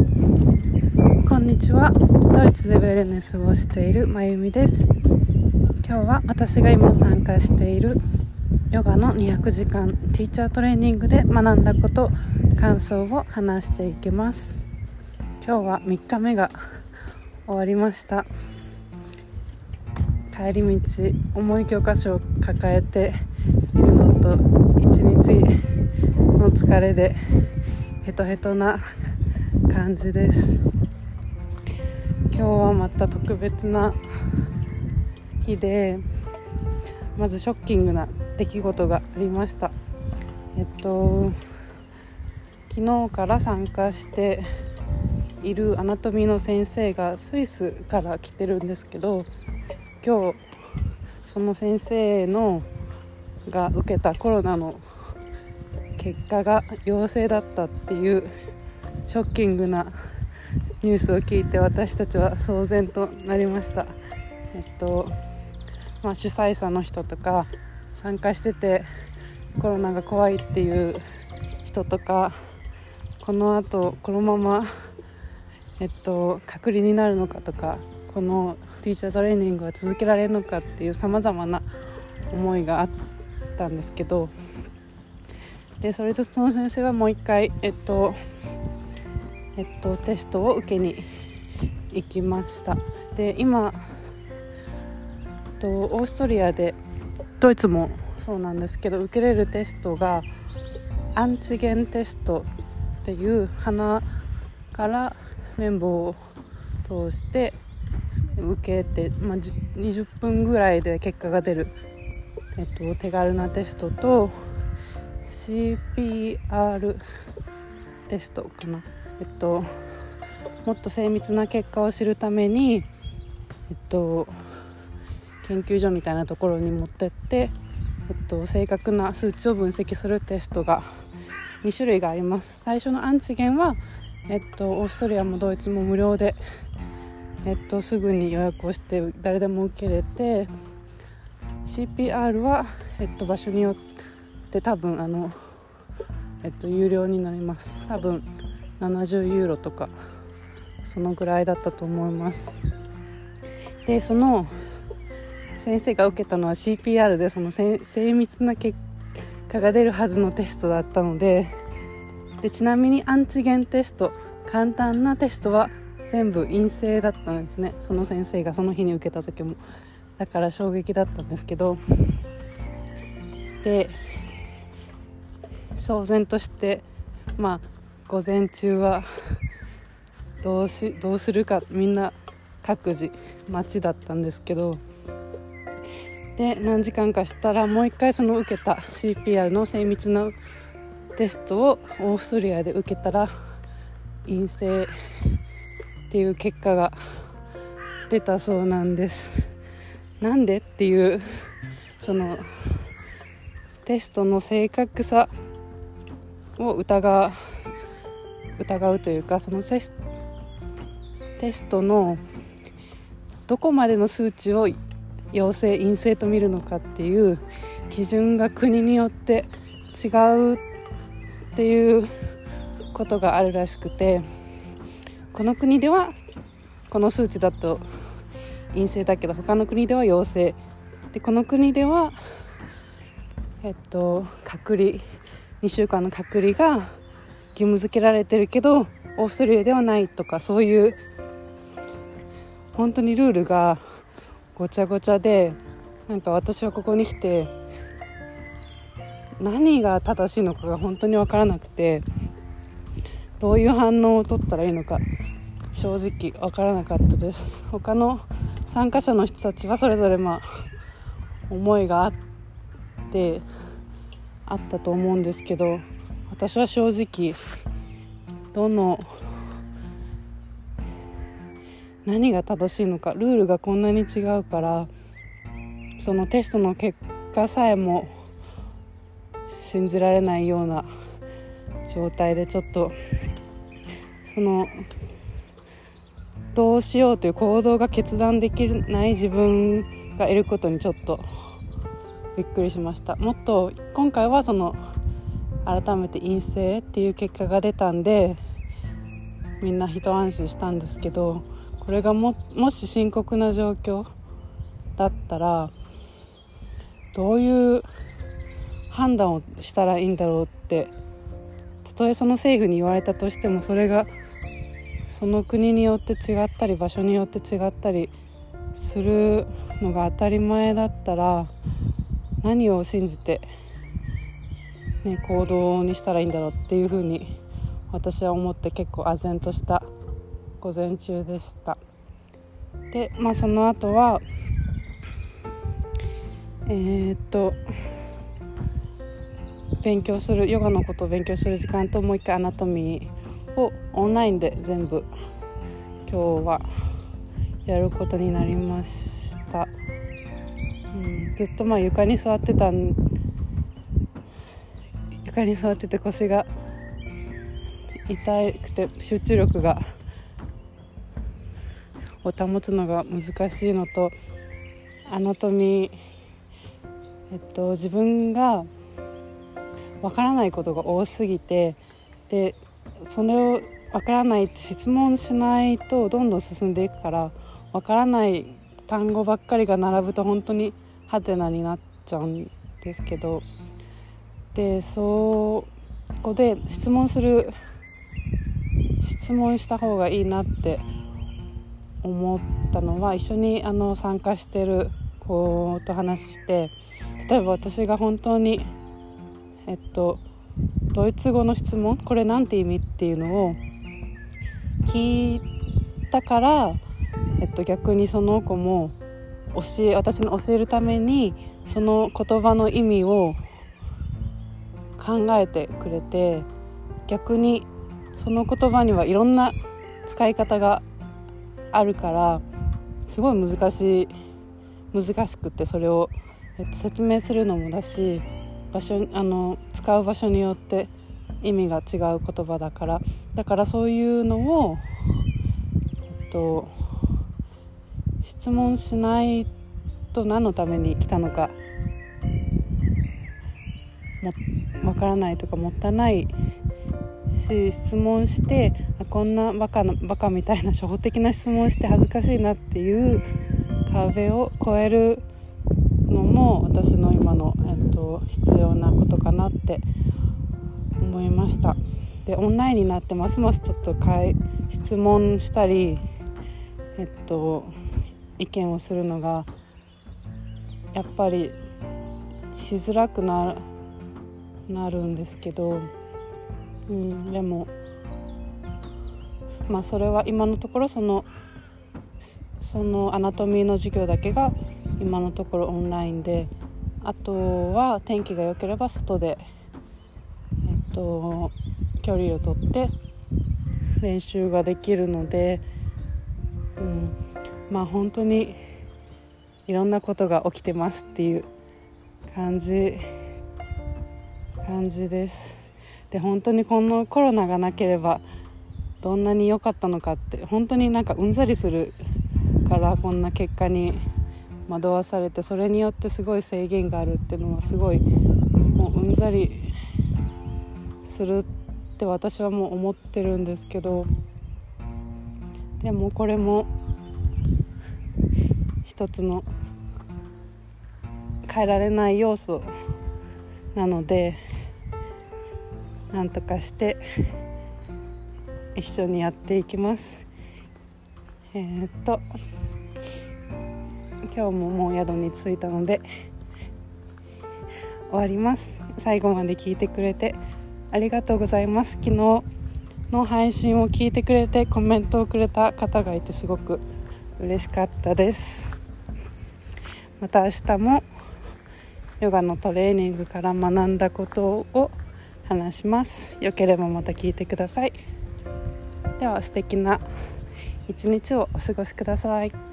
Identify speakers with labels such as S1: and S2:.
S1: こんにちは。ドイツでウェルネスをしているまゆみです。今日は私が今参加しているヨガの200時間ティーチャートレーニングで学んだこと感想を話していきます。今日は3日目が終わりました。帰り道重い教科書を抱えているのと一日の疲れでヘトヘトな感じです。今日はまた特別な日でまずショッキングな出来事がありました。えっと昨日から参加しているアナトミの先生がスイスから来てるんですけど今日その先生のが受けたコロナの結果が陽性だったっていうショッキングなニュースを聞いて私たちは騒然となりました。えっとまあ、主催者の人とか参加しててコロナが怖いっていう人とかこのあとこのまま、えっと、隔離になるのかとかこのティーチャートレーニングは続けられるのかっていうさまざまな思いがあったんですけどでそれとその先生はもう一回、えっとえっと、テストを受けに行きました。で今えっとオーストリアでドイツもそうなんですけど受けれるテストがアンチゲンテストっていう鼻から綿棒を通して受けて、まあ、20分ぐらいで結果が出る、えっと、手軽なテストと CPR テストかな、えっと、もっと精密な結果を知るために、えっと、研究所みたいなところに持ってって、えっと、正確な数値を分析するテストが2種類があります。最初のアンチゲンは、えっと、オーストリアもドイツも無料で、えっと、すぐに予約をして誰でも受けれて CPR は、えっと、場所によって多分あの、えっと、有料になります。多分70ユーロとかそのぐらいだったと思います。でその先生が受けたのは CPR でその精密な結果が出るはずのテストだったのででちなみにアンチゲンテスト簡単なテストは全部陰性だったんですね。その先生がその日に受けた時も。だから衝撃だったんですけど。で騒然としてまあ午前中はどうしどうするかみんな各自待ちだったんですけどで何時間かしたらもう一回その受けた CPR の精密なテストをオーストリアで受けたら陰性っていう結果が出たそうなんです。なんでっていうそのテストの正確さを疑う疑うというかそのテストのどこまでの数値を陽性陰性と見るのかっていう基準が国によって違うっていうことがあるらしくてこの国ではこの数値だと陰性だけど他の国では陽性。でこの国ではえっと隔離2週間の隔離が義務付けられてるけどオーストリアではないとかそういう本当にルールがごちゃごちゃでなんか私はここに来て何が正しいのかが本当に分からなくてどういう反応を取ったらいいのか正直分からなかったです。他の参加者の人たちはそれぞれまあ思いがあってあったと思うんですけど私は正直どの何が正しいのかルールがこんなに違うからそのテストの結果さえも信じられないような状態でちょっとそのどうしようという行動が決断できない自分がいることにちょっとびっくりしました。もっと今回はその改めて陰性っていう結果が出たんでみんな一安心したんですけどこれがももし深刻な状況だったらどういう判断をしたらいいんだろうってたとえその政府に言われたとしてもそれがその国によって違ったり場所によって違ったりするのが当たり前だったら何を信じて、ね、行動にしたらいいんだろうっていうふうに私は思って結構唖然とした午前中でした。でまあその後はえー、っと勉強するヨガのことを勉強する時間ともう一回アナトミーをオンラインで全部今日はやることになりました、うん、ずっとまあ床に座ってたん床に座ってて腰が痛くて集中力がを保つのが難しいのとアナトミー、えっと、自分がわからないことが多すぎてでそれをわからないって質問しないとどんどん進んでいくからわからない単語ばっかりが並ぶと本当にハテナになっちゃうんですけどでそこで質問する質問した方がいいなって思ったのは一緒にあの参加してる子と話して例えば私が本当にえっとドイツ語の質問これなんて意味っていうのを聞いたからえっと、逆にその子も教え私の教えるためにその言葉の意味を考えてくれて逆にその言葉にはいろんな使い方があるからすごい難しい難しくてそれを説明するのもだし場所あの使う場所によって意味が違う言葉だからだからそういうのをえっと質問しないと何のために来たのかもわからないとかもったいないし質問してこんなバカなバカみたいな初歩的な質問して恥ずかしいなっていう壁を越えるのも私の今の、えっと、必要なことかなって思いました。でオンラインになってます。ますちょっと質問したりえっと意見をするのがやっぱりしづらくななるんですけど、うん、でもまあそれは今のところそのそのアナトミーの授業だけが今のところオンラインであとは天気が良ければ外で、えっと、距離をとって練習ができるので、うん、まあ本当にいろんなことが起きてますっていう感じ。感じです。で本当にこのコロナがなければどんなに良かったのかって本当になんかうんざりするからこんな結果に惑わされてそれによってすごい制限があるっていうのはすごいもううんざりするって私はもう思ってるんですけどでもこれも一つの変えられない要素なのでなんとかして一緒にやっていきます。えー、っと今日ももう宿に着いたので終わります。最後まで聞いてくれてありがとうございます。昨日の配信を聞いてくれてコメントをくれた方がいてすごく嬉しかったです。また明日もヨガのトレーニングから学んだことを話します。よければまた聞いてください。では素敵な一日をお過ごしください。